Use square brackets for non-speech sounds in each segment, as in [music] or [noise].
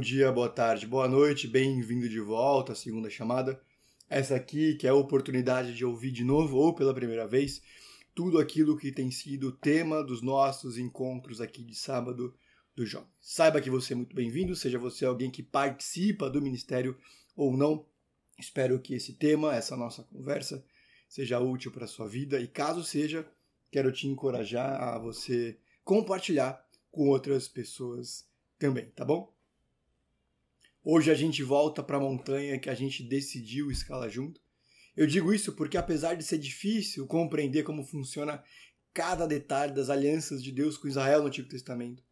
dia, boa tarde, boa noite, bem-vindo de volta à segunda chamada. Essa aqui que é a oportunidade de ouvir de novo ou pela primeira vez tudo aquilo que tem sido tema dos nossos encontros aqui de sábado do Jovem. Saiba que você é muito bem-vindo, seja você alguém que participa do ministério ou não. Espero que esse tema, essa nossa conversa, seja útil para a sua vida e caso seja, quero te encorajar a você compartilhar com outras pessoas também, tá bom? Hoje a gente volta para a montanha que a gente decidiu escalar junto. Eu digo isso porque, apesar de ser difícil compreender como funciona cada detalhe das alianças de Deus com Israel no Antigo Testamento,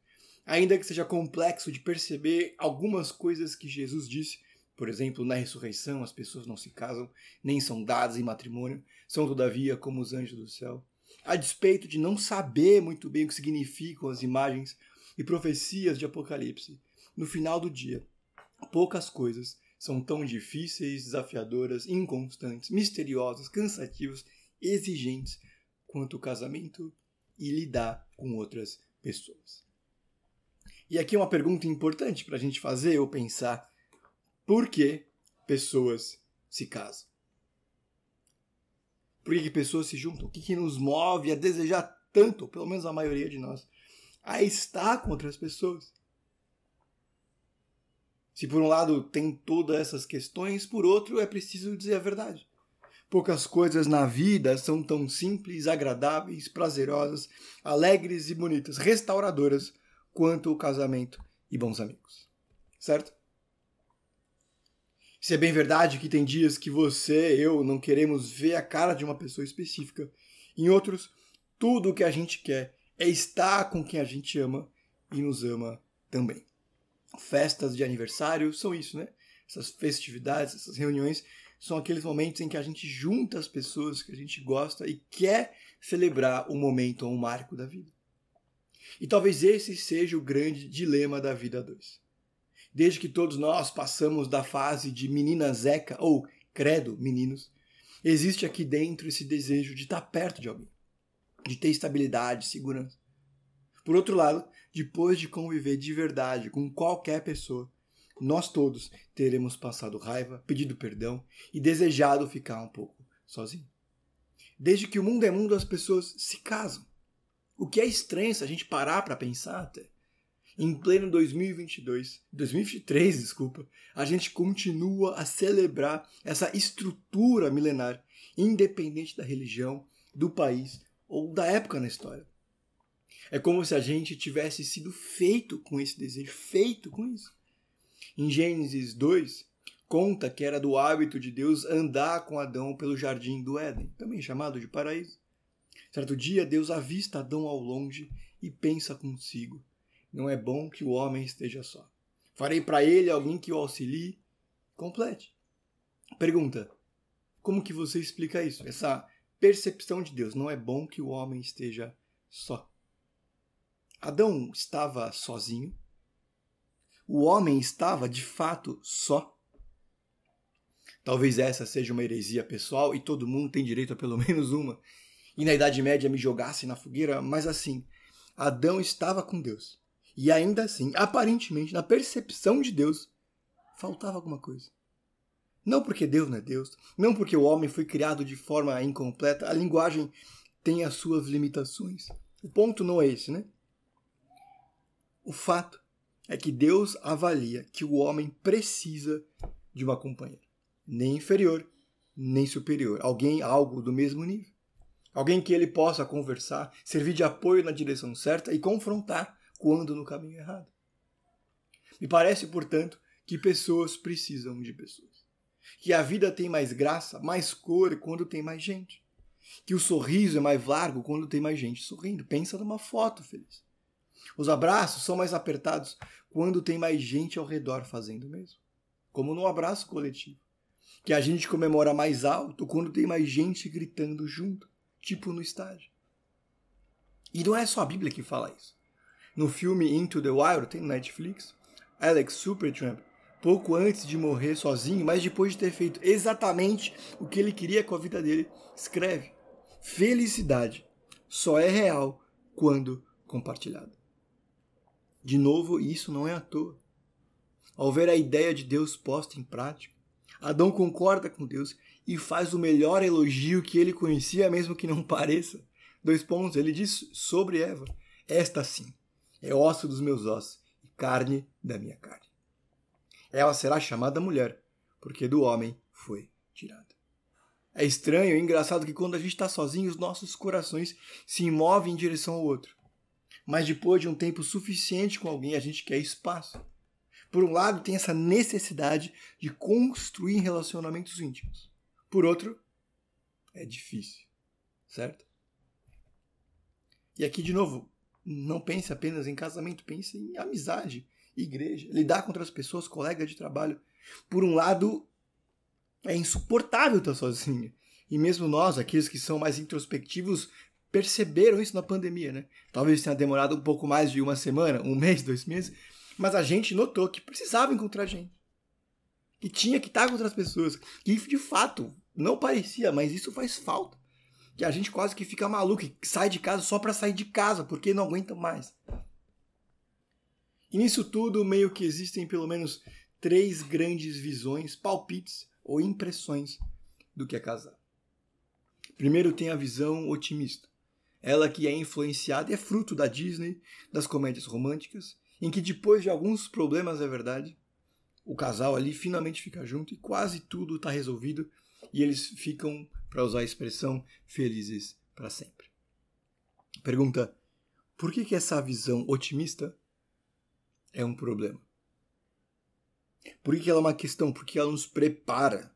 ainda que seja complexo de perceber algumas coisas que Jesus disse, por exemplo, na ressurreição as pessoas não se casam, nem são dadas em matrimônio, são todavia como os anjos do céu. A despeito de não saber muito bem o que significam as imagens e profecias de Apocalipse, no final do dia, poucas coisas são tão difíceis, desafiadoras, inconstantes, misteriosas, cansativas, exigentes quanto o casamento e lidar com outras pessoas. E aqui uma pergunta importante para a gente fazer ou pensar: por que pessoas se casam? Por que, pessoas se juntam? O que, que nos move a desejar tanto, pelo menos a maioria de nós, a estar com outras pessoas? Se por um lado tem todas essas questões, por outro é preciso dizer a verdade. Poucas coisas na vida são tão simples, agradáveis, prazerosas, alegres e bonitas, restauradoras quanto o casamento e bons amigos. Certo? Se é bem verdade que tem dias que você, eu, não queremos ver a cara de uma pessoa específica, em outros, tudo o que a gente quer é estar com quem a gente ama e nos ama também festas de aniversário são isso, né? Essas festividades, essas reuniões são aqueles momentos em que a gente junta as pessoas que a gente gosta e quer celebrar o momento ou um marco da vida. E talvez esse seja o grande dilema da vida a dois. Desde que todos nós passamos da fase de menina zeca ou credo, meninos, existe aqui dentro esse desejo de estar perto de alguém, de ter estabilidade, segurança. Por outro lado, depois de conviver de verdade com qualquer pessoa, nós todos teremos passado raiva, pedido perdão e desejado ficar um pouco sozinho. Desde que o mundo é mundo, as pessoas se casam. O que é estranho se a gente parar para pensar até. Em pleno 2022, 2023, desculpa, a gente continua a celebrar essa estrutura milenar, independente da religião, do país ou da época na história. É como se a gente tivesse sido feito com esse desejo, feito com isso. Em Gênesis 2, conta que era do hábito de Deus andar com Adão pelo jardim do Éden, também chamado de paraíso. Certo dia, Deus avista Adão ao longe e pensa consigo: Não é bom que o homem esteja só. Farei para ele alguém que o auxilie. Complete. Pergunta: Como que você explica isso? Essa percepção de Deus. Não é bom que o homem esteja só. Adão estava sozinho? O homem estava de fato só? Talvez essa seja uma heresia pessoal e todo mundo tem direito a pelo [laughs] menos uma. E na Idade Média me jogasse na fogueira, mas assim, Adão estava com Deus. E ainda assim, aparentemente, na percepção de Deus, faltava alguma coisa. Não porque Deus não é Deus, não porque o homem foi criado de forma incompleta, a linguagem tem as suas limitações. O ponto não é esse, né? O fato é que Deus avalia que o homem precisa de uma companheira, nem inferior, nem superior, alguém algo do mesmo nível. Alguém que ele possa conversar, servir de apoio na direção certa e confrontar quando no caminho errado. Me parece, portanto, que pessoas precisam de pessoas. Que a vida tem mais graça, mais cor quando tem mais gente. Que o sorriso é mais largo quando tem mais gente sorrindo. Pensa numa foto feliz. Os abraços são mais apertados quando tem mais gente ao redor fazendo mesmo. Como no abraço coletivo. Que a gente comemora mais alto quando tem mais gente gritando junto, tipo no estádio. E não é só a Bíblia que fala isso. No filme Into the Wild, tem no Netflix, Alex Supertramp, pouco antes de morrer sozinho, mas depois de ter feito exatamente o que ele queria com a vida dele, escreve: Felicidade só é real quando compartilhada. De novo, isso não é à toa. ao ver a ideia de Deus posta em prática, Adão concorda com Deus e faz o melhor elogio que ele conhecia, mesmo que não pareça. Dois pontos, ele diz sobre Eva: Esta sim é osso dos meus ossos e carne da minha carne. Ela será chamada mulher, porque do homem foi tirada. É estranho e engraçado que quando a gente está sozinho, os nossos corações se movem em direção ao outro. Mas depois de um tempo suficiente com alguém, a gente quer espaço. Por um lado, tem essa necessidade de construir relacionamentos íntimos. Por outro, é difícil, certo? E aqui, de novo, não pense apenas em casamento, pense em amizade, igreja, lidar com outras pessoas, colegas de trabalho. Por um lado, é insuportável estar sozinho. E mesmo nós, aqueles que são mais introspectivos, perceberam isso na pandemia, né? Talvez tenha demorado um pouco mais de uma semana, um mês, dois meses, mas a gente notou que precisava encontrar gente. Que tinha que estar com outras pessoas. Que de fato não parecia, mas isso faz falta. Que a gente quase que fica maluco e sai de casa só para sair de casa, porque não aguenta mais. E nisso tudo, meio que existem pelo menos três grandes visões, palpites ou impressões do que é casar. Primeiro tem a visão otimista. Ela que é influenciada e é fruto da Disney, das comédias românticas em que depois de alguns problemas, é verdade, o casal ali finalmente fica junto e quase tudo está resolvido e eles ficam, para usar a expressão, felizes para sempre. Pergunta: por que, que essa visão otimista é um problema? Por que, que ela é uma questão? Porque ela nos prepara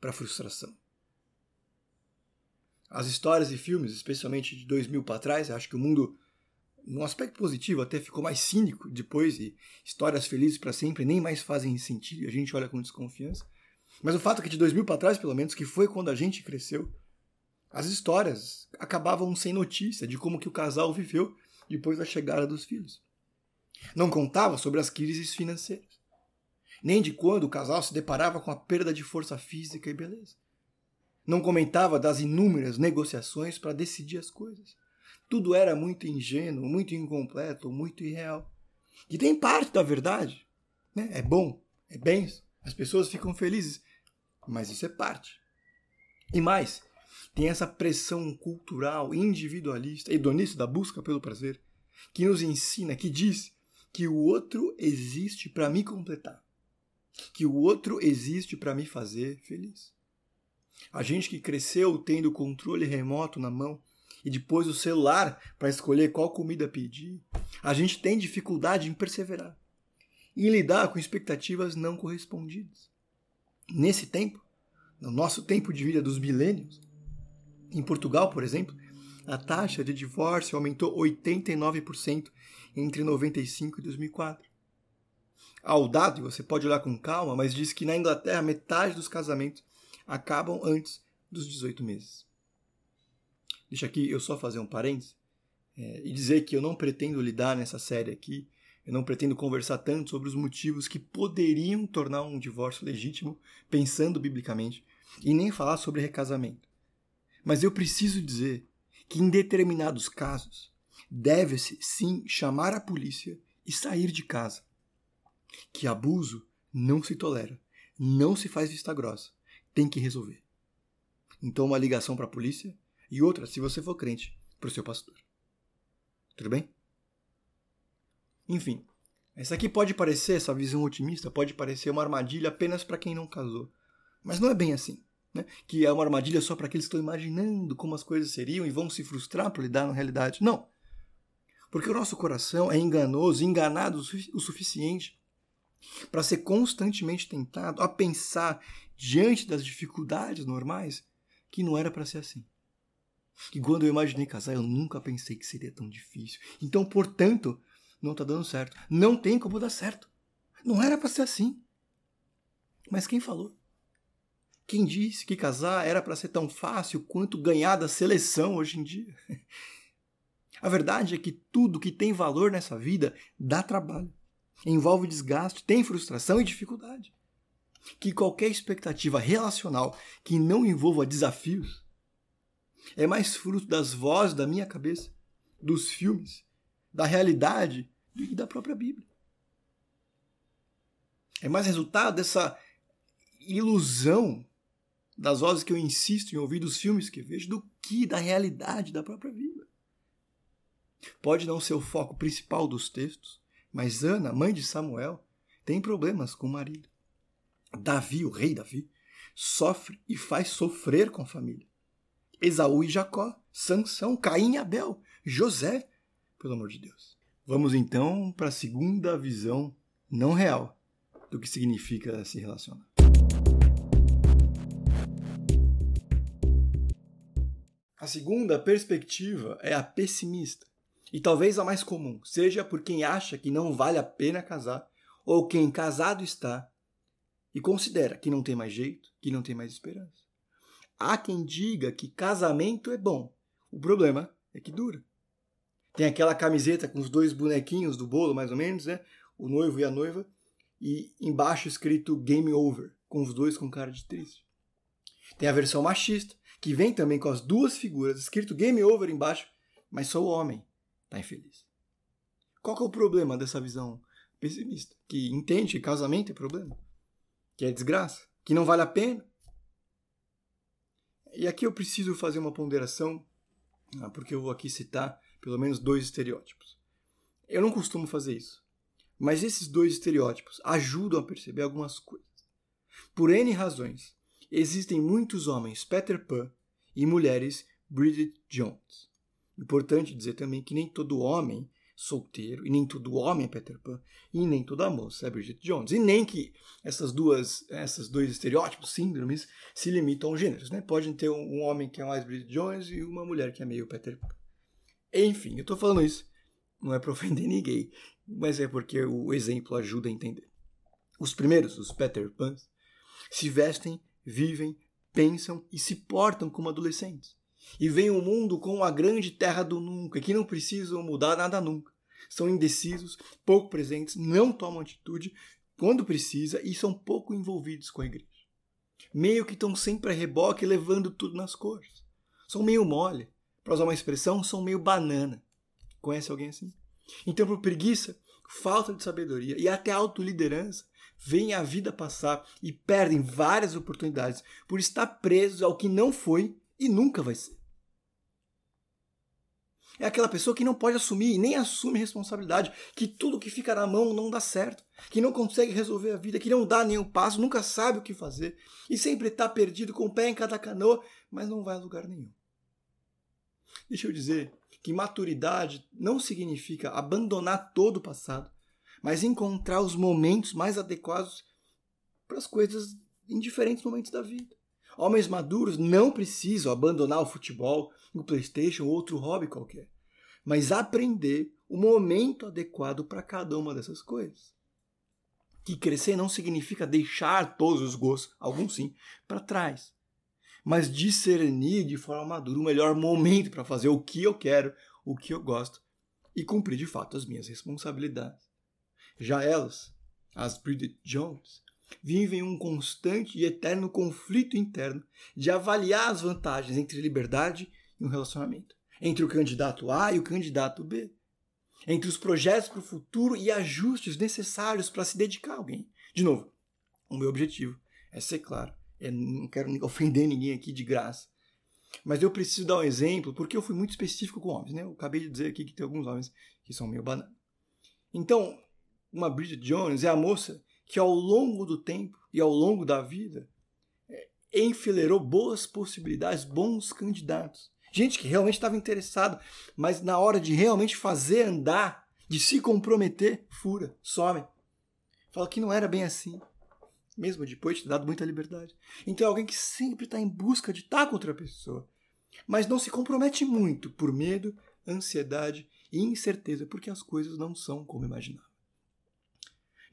para a frustração. As histórias e filmes, especialmente de dois mil para trás, acho que o mundo num aspecto positivo, até ficou mais cínico depois e histórias felizes para sempre nem mais fazem sentido a gente olha com desconfiança. Mas o fato é que de 2000 para trás, pelo menos, que foi quando a gente cresceu, as histórias acabavam sem notícia de como que o casal viveu depois da chegada dos filhos. Não contava sobre as crises financeiras, nem de quando o casal se deparava com a perda de força física e beleza. Não comentava das inúmeras negociações para decidir as coisas tudo era muito ingênuo, muito incompleto, muito irreal. E tem parte da verdade. Né? É bom, é bem, as pessoas ficam felizes, mas isso é parte. E mais, tem essa pressão cultural, individualista, hedonista da busca pelo prazer, que nos ensina, que diz que o outro existe para me completar, que o outro existe para me fazer feliz. A gente que cresceu tendo o controle remoto na mão, e depois o celular para escolher qual comida pedir, a gente tem dificuldade em perseverar e lidar com expectativas não correspondidas. Nesse tempo, no nosso tempo de vida dos milênios, em Portugal, por exemplo, a taxa de divórcio aumentou 89% entre 95 e 2004. Ao dado, você pode olhar com calma, mas diz que na Inglaterra metade dos casamentos acabam antes dos 18 meses. Deixa aqui eu só fazer um parênteses é, e dizer que eu não pretendo lidar nessa série aqui, eu não pretendo conversar tanto sobre os motivos que poderiam tornar um divórcio legítimo, pensando biblicamente, e nem falar sobre recasamento. Mas eu preciso dizer que em determinados casos deve-se sim chamar a polícia e sair de casa. Que abuso não se tolera, não se faz vista grossa, tem que resolver. Então uma ligação para a polícia e outra, se você for crente, para o seu pastor. Tudo bem? Enfim, essa aqui pode parecer, essa visão otimista, pode parecer uma armadilha apenas para quem não casou. Mas não é bem assim. Né? Que é uma armadilha só para aqueles que estão imaginando como as coisas seriam e vão se frustrar por lidar na realidade. Não. Porque o nosso coração é enganoso, enganado o suficiente para ser constantemente tentado a pensar diante das dificuldades normais que não era para ser assim que quando eu imaginei casar, eu nunca pensei que seria tão difícil. Então, portanto, não tá dando certo. Não tem como dar certo. Não era para ser assim. Mas quem falou? Quem disse que casar era para ser tão fácil quanto ganhar da seleção hoje em dia? [laughs] A verdade é que tudo que tem valor nessa vida dá trabalho, envolve desgaste, tem frustração e dificuldade. Que qualquer expectativa relacional que não envolva desafios é mais fruto das vozes da minha cabeça, dos filmes, da realidade que da própria Bíblia. É mais resultado dessa ilusão das vozes que eu insisto em ouvir dos filmes que vejo do que da realidade da própria vida. Pode não ser o foco principal dos textos, mas Ana, mãe de Samuel, tem problemas com o marido. Davi, o rei Davi, sofre e faz sofrer com a família. Esaú e Jacó, Sansão, Caim e Abel, José, pelo amor de Deus. Vamos então para a segunda visão não real do que significa se relacionar. A segunda perspectiva é a pessimista, e talvez a mais comum, seja por quem acha que não vale a pena casar, ou quem casado está e considera que não tem mais jeito, que não tem mais esperança. Há quem diga que casamento é bom, o problema é que dura. Tem aquela camiseta com os dois bonequinhos do bolo, mais ou menos, né? O noivo e a noiva, e embaixo escrito Game Over, com os dois com cara de triste. Tem a versão machista, que vem também com as duas figuras, escrito Game Over embaixo, mas só o homem está infeliz. Qual que é o problema dessa visão pessimista? Que entende que casamento é problema, que é desgraça, que não vale a pena. E aqui eu preciso fazer uma ponderação, ah, porque eu vou aqui citar pelo menos dois estereótipos. Eu não costumo fazer isso, mas esses dois estereótipos ajudam a perceber algumas coisas. Por N razões, existem muitos homens Peter Pan e mulheres Bridget Jones. Importante dizer também que nem todo homem solteiro, e nem todo homem é Peter Pan, e nem toda moça é Bridget Jones, e nem que essas duas, essas dois estereótipos, síndromes, se limitam aos gêneros, né? Pode ter um homem que é mais Bridget Jones e uma mulher que é meio Peter Pan. Enfim, eu estou falando isso, não é para ofender ninguém, mas é porque o exemplo ajuda a entender. Os primeiros, os Peter Pans, se vestem, vivem, pensam e se portam como adolescentes e veem o mundo com a grande terra do nunca, que não precisam mudar nada nunca. São indecisos, pouco presentes, não tomam atitude quando precisa e são pouco envolvidos com a igreja. Meio que estão sempre a reboque levando tudo nas costas. São meio mole. Para usar uma expressão, são meio banana. Conhece alguém assim? Então, por preguiça, falta de sabedoria e até autoliderança, veem a vida passar e perdem várias oportunidades por estar presos ao que não foi e nunca vai ser. É aquela pessoa que não pode assumir e nem assume responsabilidade, que tudo que fica na mão não dá certo, que não consegue resolver a vida, que não dá nenhum passo, nunca sabe o que fazer e sempre está perdido com o pé em cada canoa, mas não vai a lugar nenhum. Deixa eu dizer que maturidade não significa abandonar todo o passado, mas encontrar os momentos mais adequados para as coisas em diferentes momentos da vida. Homens maduros não precisam abandonar o futebol, o PlayStation ou outro hobby qualquer, mas aprender o momento adequado para cada uma dessas coisas. Que crescer não significa deixar todos os gostos, alguns sim, para trás, mas discernir de forma madura o melhor momento para fazer o que eu quero, o que eu gosto e cumprir de fato as minhas responsabilidades. Já elas, as Bridget Jones, vivem um constante e eterno conflito interno de avaliar as vantagens entre liberdade e um relacionamento, entre o candidato A e o candidato B, entre os projetos para o futuro e ajustes necessários para se dedicar a alguém. De novo, o meu objetivo é ser claro, eu não quero [laughs] ofender ninguém aqui de graça. Mas eu preciso dar um exemplo porque eu fui muito específico com homens, né? Eu acabei de dizer aqui que tem alguns homens que são meio banana. Então, uma Bridget Jones é a moça que ao longo do tempo e ao longo da vida é, enfileirou boas possibilidades, bons candidatos. Gente que realmente estava interessado, mas na hora de realmente fazer andar, de se comprometer, fura, some. Fala que não era bem assim. Mesmo depois de ter dado muita liberdade. Então é alguém que sempre está em busca de estar com outra pessoa. Mas não se compromete muito por medo, ansiedade e incerteza, porque as coisas não são como imaginava.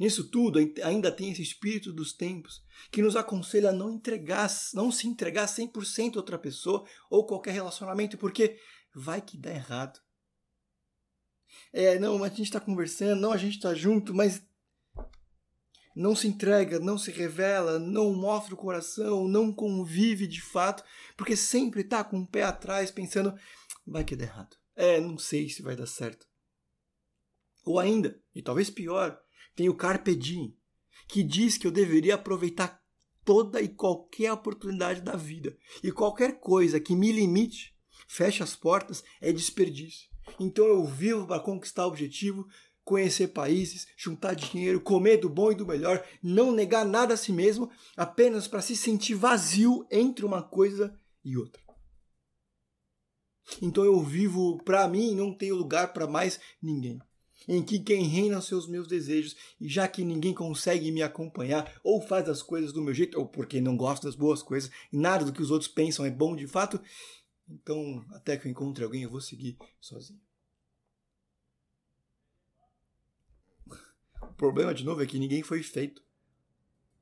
Nisso tudo, ainda tem esse espírito dos tempos que nos aconselha a não entregar, não se entregar 100% a outra pessoa ou qualquer relacionamento, porque vai que dá errado. É, não, a gente está conversando, não, a gente está junto, mas não se entrega, não se revela, não mostra o coração, não convive de fato, porque sempre está com o pé atrás pensando, vai que dá errado. É, não sei se vai dar certo. Ou ainda, e talvez pior, tem o carpe diem, que diz que eu deveria aproveitar toda e qualquer oportunidade da vida. E qualquer coisa que me limite, feche as portas, é desperdício. Então eu vivo para conquistar o objetivo, conhecer países, juntar dinheiro, comer do bom e do melhor, não negar nada a si mesmo, apenas para se sentir vazio entre uma coisa e outra. Então eu vivo para mim, não tenho lugar para mais ninguém. Em que quem reina são os meus desejos, e já que ninguém consegue me acompanhar, ou faz as coisas do meu jeito, ou porque não gosta das boas coisas, e nada do que os outros pensam é bom de fato, então até que eu encontre alguém eu vou seguir sozinho. O problema, de novo, é que ninguém foi feito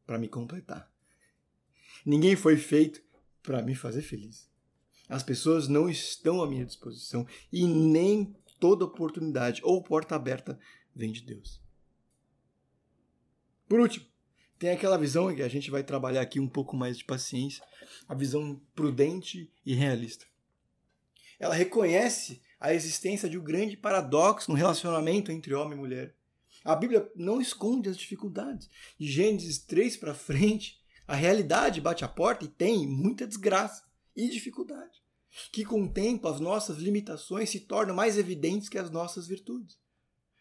para me completar. Ninguém foi feito para me fazer feliz. As pessoas não estão à minha disposição e nem toda oportunidade ou porta aberta vem de Deus. Por último, tem aquela visão que a gente vai trabalhar aqui um pouco mais de paciência, a visão prudente e realista. Ela reconhece a existência de um grande paradoxo no relacionamento entre homem e mulher. A Bíblia não esconde as dificuldades. De Gênesis 3 para frente, a realidade bate a porta e tem muita desgraça e dificuldade, que com o tempo as nossas limitações se tornam mais evidentes que as nossas virtudes.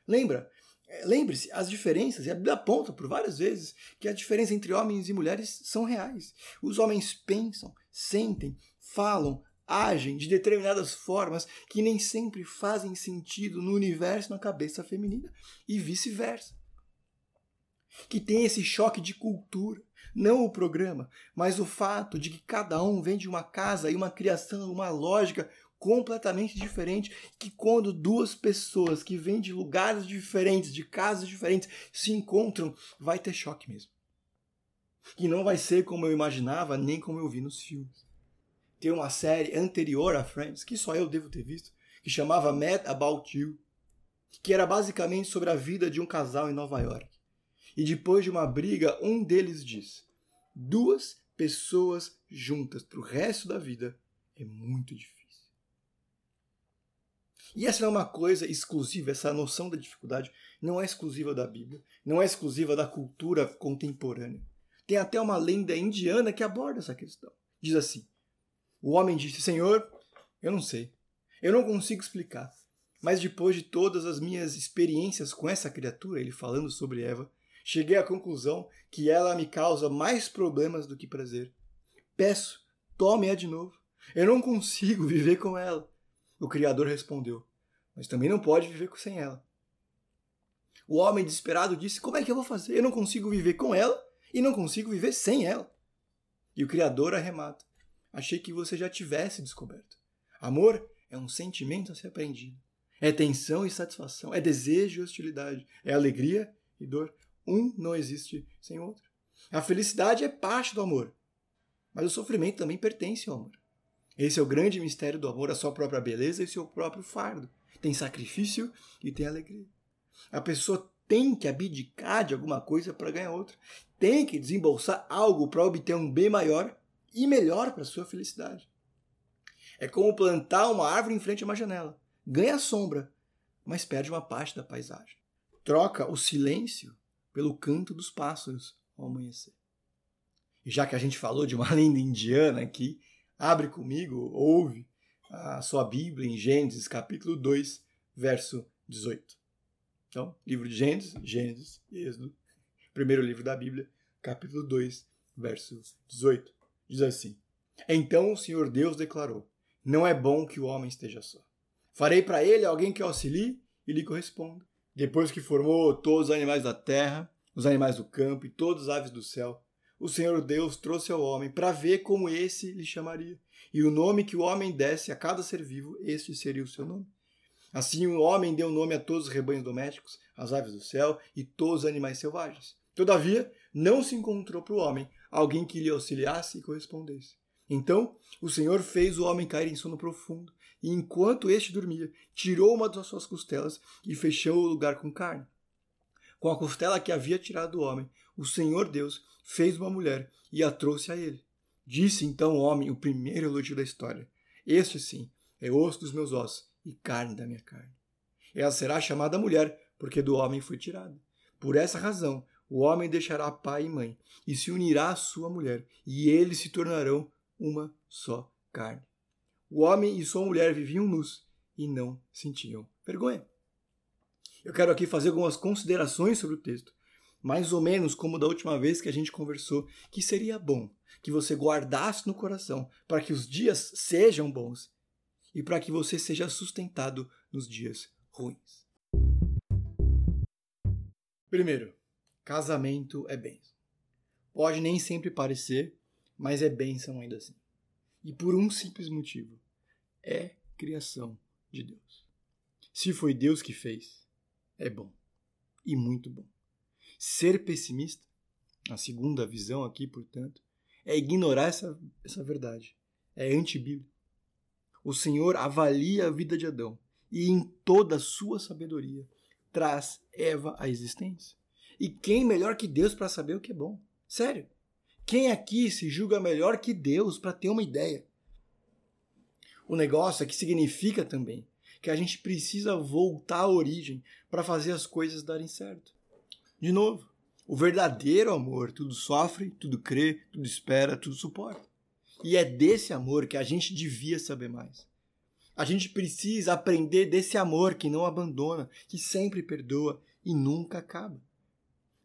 Lembra? É, lembre-se, as diferenças, e a Bíblia aponta por várias vezes que a diferença entre homens e mulheres são reais. Os homens pensam, sentem, falam, agem de determinadas formas que nem sempre fazem sentido no universo na cabeça feminina e vice-versa. Que tem esse choque de cultura, não o programa, mas o fato de que cada um vem de uma casa e uma criação, uma lógica completamente diferente, que quando duas pessoas que vêm de lugares diferentes, de casas diferentes, se encontram, vai ter choque mesmo. Que não vai ser como eu imaginava, nem como eu vi nos filmes. Tem uma série anterior a Friends, que só eu devo ter visto, que chamava Mad About You, que era basicamente sobre a vida de um casal em Nova York. E depois de uma briga, um deles diz: duas pessoas juntas para o resto da vida é muito difícil. E essa não é uma coisa exclusiva, essa noção da dificuldade não é exclusiva da Bíblia, não é exclusiva da cultura contemporânea. Tem até uma lenda indiana que aborda essa questão. Diz assim: O homem disse: Senhor, eu não sei, eu não consigo explicar, mas depois de todas as minhas experiências com essa criatura, ele falando sobre Eva, cheguei à conclusão que ela me causa mais problemas do que prazer. Peço, tome-a de novo. Eu não consigo [laughs] viver com ela. O Criador respondeu, mas também não pode viver sem ela. O homem desesperado disse: Como é que eu vou fazer? Eu não consigo viver com ela e não consigo viver sem ela. E o Criador arremata: Achei que você já tivesse descoberto. Amor é um sentimento a ser aprendido. É tensão e satisfação, é desejo e hostilidade, é alegria e dor. Um não existe sem o outro. A felicidade é parte do amor, mas o sofrimento também pertence ao amor. Esse é o grande mistério do amor, a sua própria beleza e seu próprio fardo. Tem sacrifício e tem alegria. A pessoa tem que abdicar de alguma coisa para ganhar outra. Tem que desembolsar algo para obter um bem maior e melhor para sua felicidade. É como plantar uma árvore em frente a uma janela. Ganha sombra, mas perde uma parte da paisagem. Troca o silêncio pelo canto dos pássaros ao amanhecer. E já que a gente falou de uma [laughs] lenda indiana aqui, abre comigo, ouve a sua Bíblia em Gênesis, capítulo 2, verso 18. Então, livro de Gênesis, Gênesis, Êxodo, primeiro livro da Bíblia, capítulo 2, verso 18. Diz assim: Então o Senhor Deus declarou: Não é bom que o homem esteja só. Farei para ele alguém que auxilie e lhe corresponda. Depois que formou todos os animais da terra, os animais do campo e todas as aves do céu, o Senhor Deus trouxe ao homem para ver como esse lhe chamaria. E o nome que o homem desse a cada ser vivo, este seria o seu nome. Assim o homem deu nome a todos os rebanhos domésticos, às aves do céu e todos os animais selvagens. Todavia, não se encontrou para o homem alguém que lhe auxiliasse e correspondesse. Então o Senhor fez o homem cair em sono profundo, e enquanto este dormia, tirou uma das suas costelas e fechou o lugar com carne. Com a costela que havia tirado do homem, o Senhor Deus fez uma mulher e a trouxe a ele. Disse então o homem, o primeiro elogio da história: Este sim é osso dos meus ossos e carne da minha carne. Ela será chamada mulher, porque do homem foi tirada. Por essa razão, O homem deixará pai e mãe e se unirá à sua mulher, e eles se tornarão uma só carne. O homem e sua mulher viviam nus e não sentiam vergonha. Eu quero aqui fazer algumas considerações sobre o texto, mais ou menos como da última vez que a gente conversou, que seria bom que você guardasse no coração para que os dias sejam bons e para que você seja sustentado nos dias ruins. Primeiro, casamento é bênção. Pode nem sempre parecer, mas é bênção ainda assim. E por um simples motivo: é criação de Deus. Se foi Deus que fez, é bom. E muito bom. Ser pessimista, a segunda visão aqui, portanto, é ignorar essa, essa verdade. É antibíblico. O Senhor avalia a vida de Adão e, em toda a sua sabedoria, traz Eva à existência. E quem melhor que Deus para saber o que é bom? Sério. Quem aqui se julga melhor que Deus para ter uma ideia? O negócio é que significa também que a gente precisa voltar à origem para fazer as coisas darem certo. De novo, o verdadeiro amor tudo sofre, tudo crê, tudo espera, tudo suporta. E é desse amor que a gente devia saber mais. A gente precisa aprender desse amor que não abandona, que sempre perdoa e nunca acaba.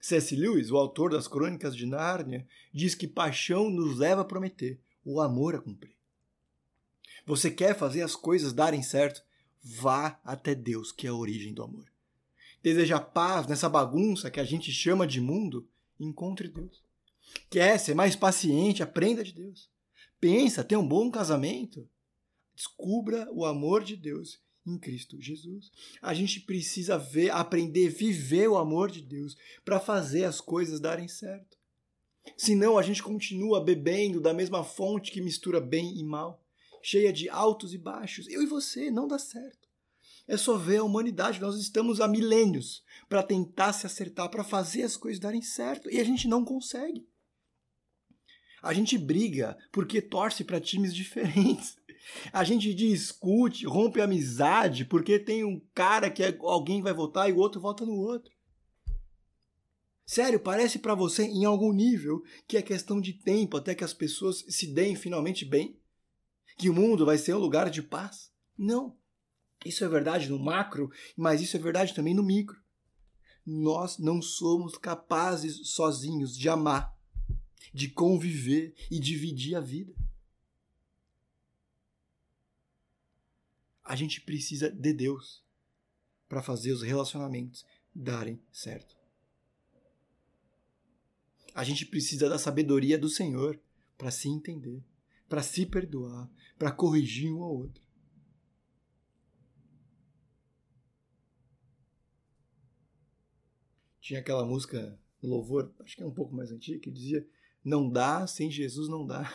C.S. Lewis, o autor das Crônicas de Nárnia, diz que paixão nos leva a prometer, o amor a cumprir. Você quer fazer as coisas darem certo? Vá até Deus, que é a origem do amor. Deseja paz nessa bagunça que a gente chama de mundo? Encontre Deus. Quer ser mais paciente? Aprenda de Deus. Pensa ter um bom casamento? Descubra o amor de Deus em Cristo Jesus. A gente precisa ver, aprender, viver o amor de Deus para fazer as coisas darem certo. Senão a gente continua bebendo da mesma fonte que mistura bem e mal, cheia de altos e baixos. Eu e você, não dá certo. É só ver a humanidade, nós estamos há milênios para tentar se acertar, para fazer as coisas darem certo, e a gente não consegue. A gente briga porque torce para times [laughs] diferentes. A gente discute, rompe amizade porque tem um cara que é, alguém vai votar e o outro vota no outro. Sério, parece para você em algum nível que é questão de tempo até que as pessoas se deem finalmente bem? Que o mundo vai ser um lugar de paz? Não. Isso é verdade no macro, mas isso é verdade também no micro. Nós não somos capazes sozinhos de amar, de conviver e dividir a vida. A gente precisa de Deus para fazer os relacionamentos darem certo. A gente precisa da sabedoria do Senhor para se entender, para se perdoar, para corrigir um ao outro. Tinha aquela música louvor, acho que é um pouco mais antiga, que dizia: Não dá, sem Jesus não dá.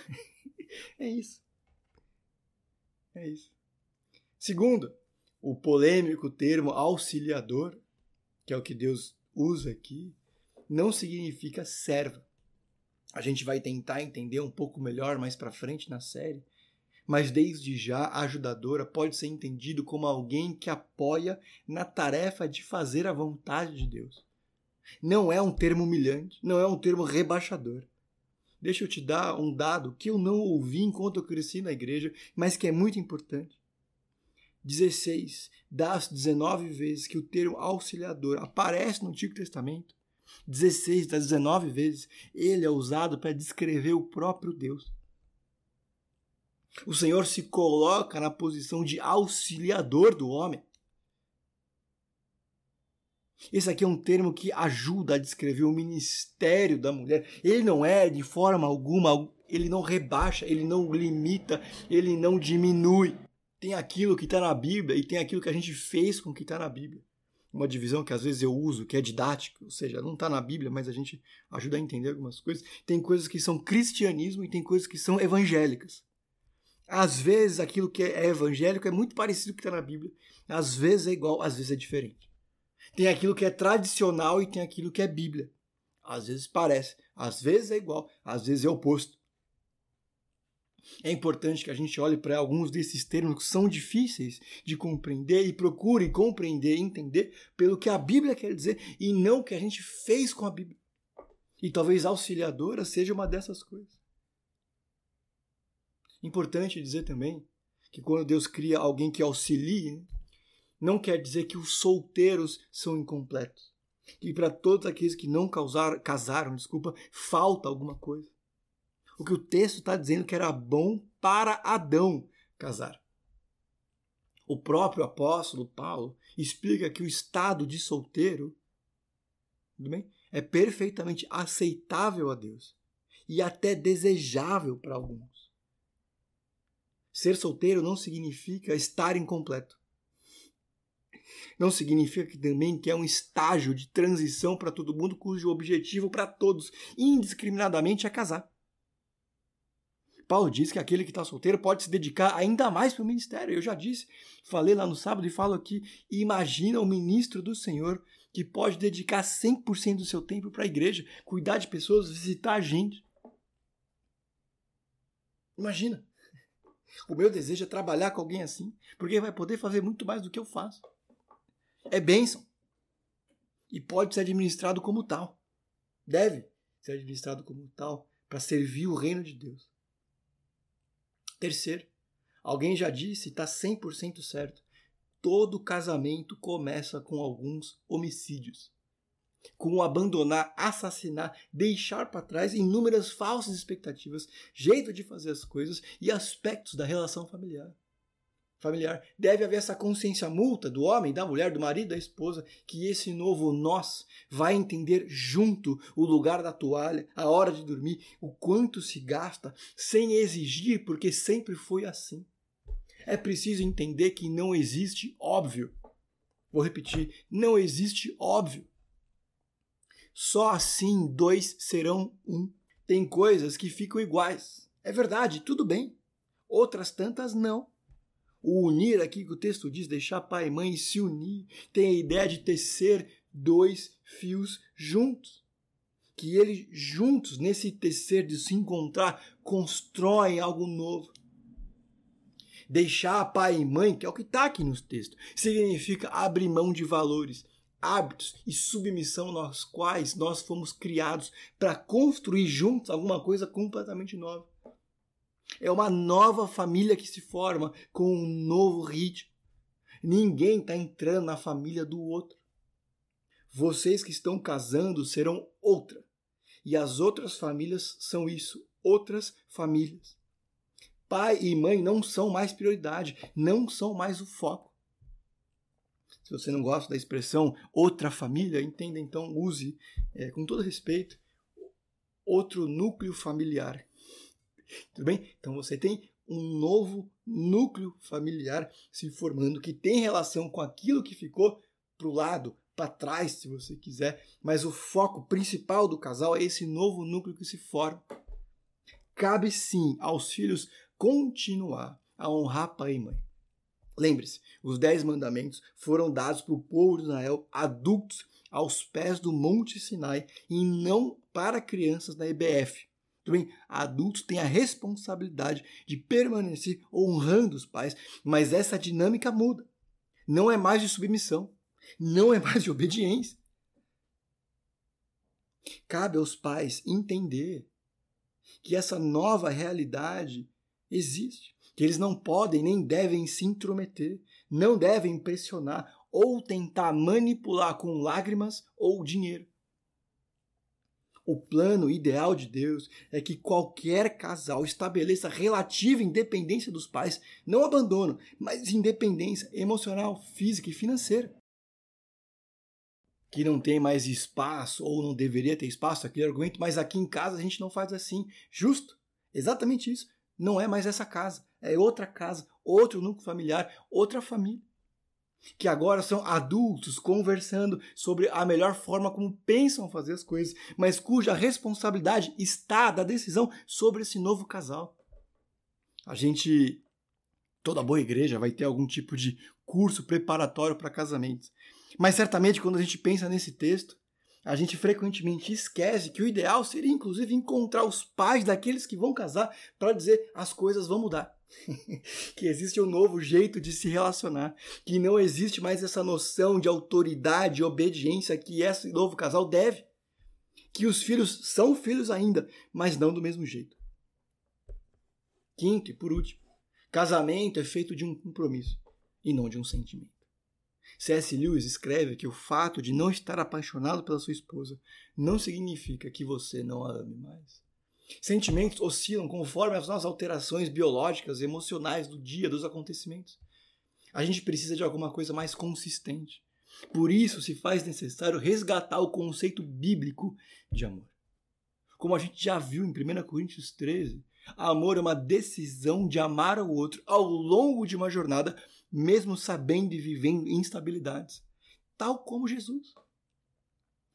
[laughs] é isso. É isso. Segundo, o polêmico termo auxiliador, que é o que Deus usa aqui, não significa servo. A gente vai tentar entender um pouco melhor mais para frente na série, mas desde já ajudadora pode ser entendido como alguém que apoia na tarefa de fazer a vontade de Deus. Não é um termo humilhante, não é um termo rebaixador. Deixa eu te dar um dado que eu não ouvi enquanto eu cresci na igreja, mas que é muito importante. 16 das 19 vezes que o termo auxiliador aparece no Antigo Testamento, 16 das 19 vezes ele é usado para descrever o próprio Deus. O Senhor se coloca na posição de auxiliador do homem. Esse aqui é um termo que ajuda a descrever o ministério da mulher. Ele não é de forma alguma, ele não rebaixa, ele não limita, ele não diminui. Tem aquilo que está na Bíblia e tem aquilo que a gente fez com o que está na Bíblia. Uma divisão que às vezes eu uso, que é didática, ou seja, não está na Bíblia, mas a gente ajuda a entender algumas coisas. Tem coisas que são cristianismo e tem coisas que são evangélicas. Às vezes aquilo que é evangélico é muito parecido com o que está na Bíblia. Às vezes é igual, às vezes é diferente. Tem aquilo que é tradicional e tem aquilo que é Bíblia. Às vezes parece, às vezes é igual, às vezes é oposto. É importante que a gente olhe para alguns desses termos que são difíceis de compreender e procure compreender e entender pelo que a Bíblia quer dizer e não o que a gente fez com a Bíblia. E talvez auxiliadora seja uma dessas coisas. Importante dizer também que quando Deus cria alguém que auxilie, não quer dizer que os solteiros são incompletos. Que para todos aqueles que não causar, casaram, desculpa, falta alguma coisa. O que o texto está dizendo que era bom para Adão casar. O próprio apóstolo Paulo explica que o estado de solteiro tudo bem? é perfeitamente aceitável a Deus e até desejável para alguns. Ser solteiro não significa estar incompleto. Não significa que também que é um estágio de transição para todo mundo cujo objetivo para todos, indiscriminadamente, é casar. Paulo diz que aquele que está solteiro pode se dedicar ainda mais para o ministério. Eu já disse, falei lá no sábado e falo aqui. Imagina o ministro do Senhor que pode dedicar 100% do seu tempo para a igreja, cuidar de pessoas, visitar a gente. Imagina. O meu desejo é trabalhar com alguém assim, porque vai poder fazer muito mais do que eu faço. É bênção. E pode ser administrado como tal. Deve ser administrado como tal para servir o reino de Deus. Terceiro, alguém já disse, está 100% certo, todo casamento começa com alguns homicídios. Com abandonar, assassinar, deixar para trás inúmeras falsas expectativas, jeito de fazer as coisas e aspectos da relação familiar familiar. Deve haver essa consciência multa do homem, da mulher, do marido, da esposa, que esse novo nós vai entender junto o lugar da toalha, a hora de dormir, o quanto se gasta, sem exigir, porque sempre foi assim. É preciso entender que não existe óbvio. Vou repetir: não existe óbvio. Só assim dois serão um. Tem coisas que ficam iguais. É verdade, tudo bem. Outras tantas não. O unir aqui que o texto diz, deixar pai e mãe se unir, tem a ideia de tecer dois fios juntos. Que eles juntos, nesse tecer de se encontrar, constroem algo novo. Deixar pai e mãe, que é o que está aqui nos textos, significa abrir mão de valores, hábitos e submissão nos quais nós fomos criados para construir juntos alguma coisa completamente nova. É uma nova família que se forma com um novo ritmo. Ninguém está entrando na família do outro. Vocês que estão casando serão outra. E as outras famílias são isso, outras famílias. Pai e mãe não são mais prioridade, não são mais o foco. Se você não gosta da expressão outra família, entenda então, use, é, com todo respeito, outro núcleo familiar. Tudo bem? Então você tem um novo núcleo familiar se formando que tem relação com aquilo que ficou para o lado, para trás, se você quiser, mas o foco principal do casal é esse novo núcleo que se forma. Cabe sim aos filhos continuar a honrar pai e mãe. Lembre-se, os dez mandamentos foram dados para o povo de Israel adultos aos pés do Monte Sinai e não para crianças na EBF. Também adultos têm a responsabilidade de permanecer honrando os pais, mas essa dinâmica muda. Não é mais de submissão, não é mais de obediência. Cabe aos pais entender que essa nova realidade existe, que eles não podem nem devem se intrometer, não devem pressionar ou tentar manipular com lágrimas ou dinheiro. O plano ideal de Deus é que qualquer casal estabeleça relativa independência dos pais, não abandono, mas independência emocional, física e financeira. Que não tem mais espaço ou não deveria ter espaço, aquele argumento, mas aqui em casa a gente não faz assim. Justo, exatamente isso. Não é mais essa casa, é outra casa, outro núcleo familiar, outra família que agora são adultos conversando sobre a melhor forma como pensam fazer as coisas, mas cuja responsabilidade está da decisão sobre esse novo casal. A gente, toda boa igreja vai ter algum tipo de curso preparatório para casamentos. Mas certamente quando a gente pensa nesse texto, a gente frequentemente esquece que o ideal seria inclusive encontrar os pais daqueles que vão casar para dizer as coisas vão mudar. [laughs] que existe um novo jeito de se relacionar, que não existe mais essa noção de autoridade e obediência que esse novo casal deve. que os filhos são filhos ainda, mas não do mesmo jeito. Quinto e por último, casamento é feito de um compromisso e não de um sentimento. C.S. Lewis escreve que o fato de não estar apaixonado pela sua esposa não significa que você não a ame mais. Sentimentos oscilam conforme as nossas alterações biológicas emocionais do dia, dos acontecimentos. A gente precisa de alguma coisa mais consistente. Por isso se faz necessário resgatar o conceito bíblico de amor. Como a gente já viu em 1 Coríntios 13, amor é uma decisão de amar o outro ao longo de uma jornada mesmo sabendo e vivendo instabilidades, tal como Jesus.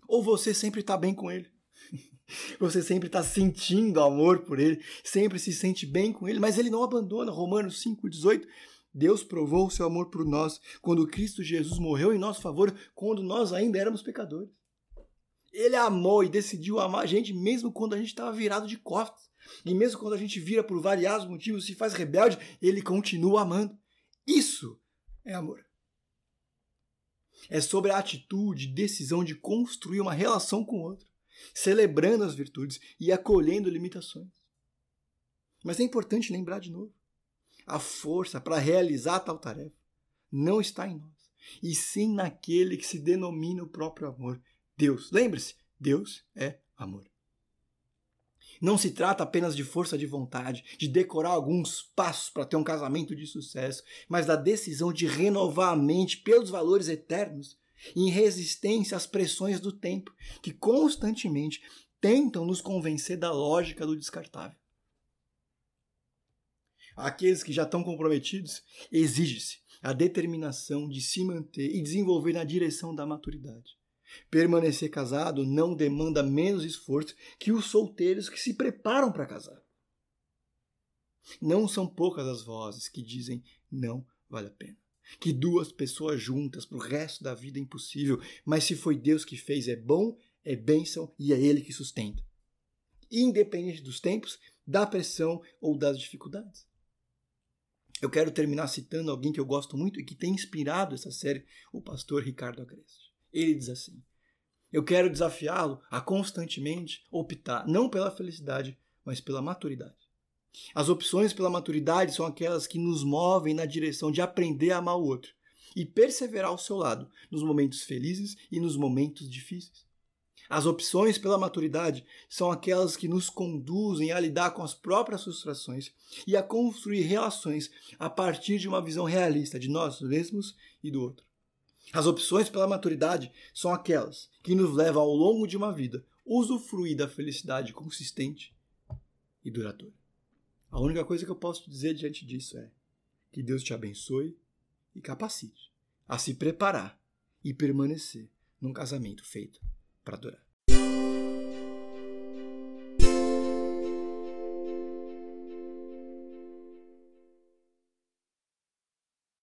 Ou você sempre está bem com ele. [laughs] Você sempre está sentindo amor por ele, sempre se sente bem com ele, mas ele não abandona. Romanos 5,18. Deus provou o seu amor por nós quando Cristo Jesus morreu em nosso favor, quando nós ainda éramos pecadores. Ele amou e decidiu amar a gente mesmo quando a gente estava virado de costas. E mesmo quando a gente vira por variados motivos, se faz rebelde, ele continua amando. Isso é amor. É sobre a atitude, decisão de construir uma relação com o outro, celebrando as virtudes e acolhendo limitações. Mas é importante lembrar de novo: a força para realizar tal tarefa não está em nós, e sim naquele que se denomina o próprio amor, Deus. Lembre-se, Deus é amor. Não se trata apenas de força de vontade, de decorar alguns passos para ter um casamento de sucesso, mas da decisão de renovar a mente pelos valores eternos em resistência às pressões do tempo, que constantemente tentam nos convencer da lógica do descartável. Aqueles que já estão comprometidos, exige-se a determinação de se manter e desenvolver na direção da maturidade. Permanecer casado não demanda menos esforço que os solteiros que se preparam para casar. Não são poucas as vozes que dizem não vale a pena. Que duas pessoas juntas para o resto da vida é impossível, mas se foi Deus que fez, é bom, é bênção e é Ele que sustenta. Independente dos tempos, da pressão ou das dificuldades. Eu quero terminar citando alguém que eu gosto muito e que tem inspirado essa série, o pastor Ricardo Agreste. Ele diz assim: Eu quero desafiá-lo a constantemente optar não pela felicidade, mas pela maturidade. As opções pela maturidade são aquelas que nos movem na direção de aprender a amar o outro e perseverar ao seu lado nos momentos felizes e nos momentos difíceis. As opções pela maturidade são aquelas que nos conduzem a lidar com as próprias frustrações e a construir relações a partir de uma visão realista de nós mesmos e do outro. As opções pela maturidade são aquelas que nos levam ao longo de uma vida usufruir da felicidade consistente e duradoura. A única coisa que eu posso dizer diante disso é que Deus te abençoe e capacite a se preparar e permanecer num casamento feito para durar.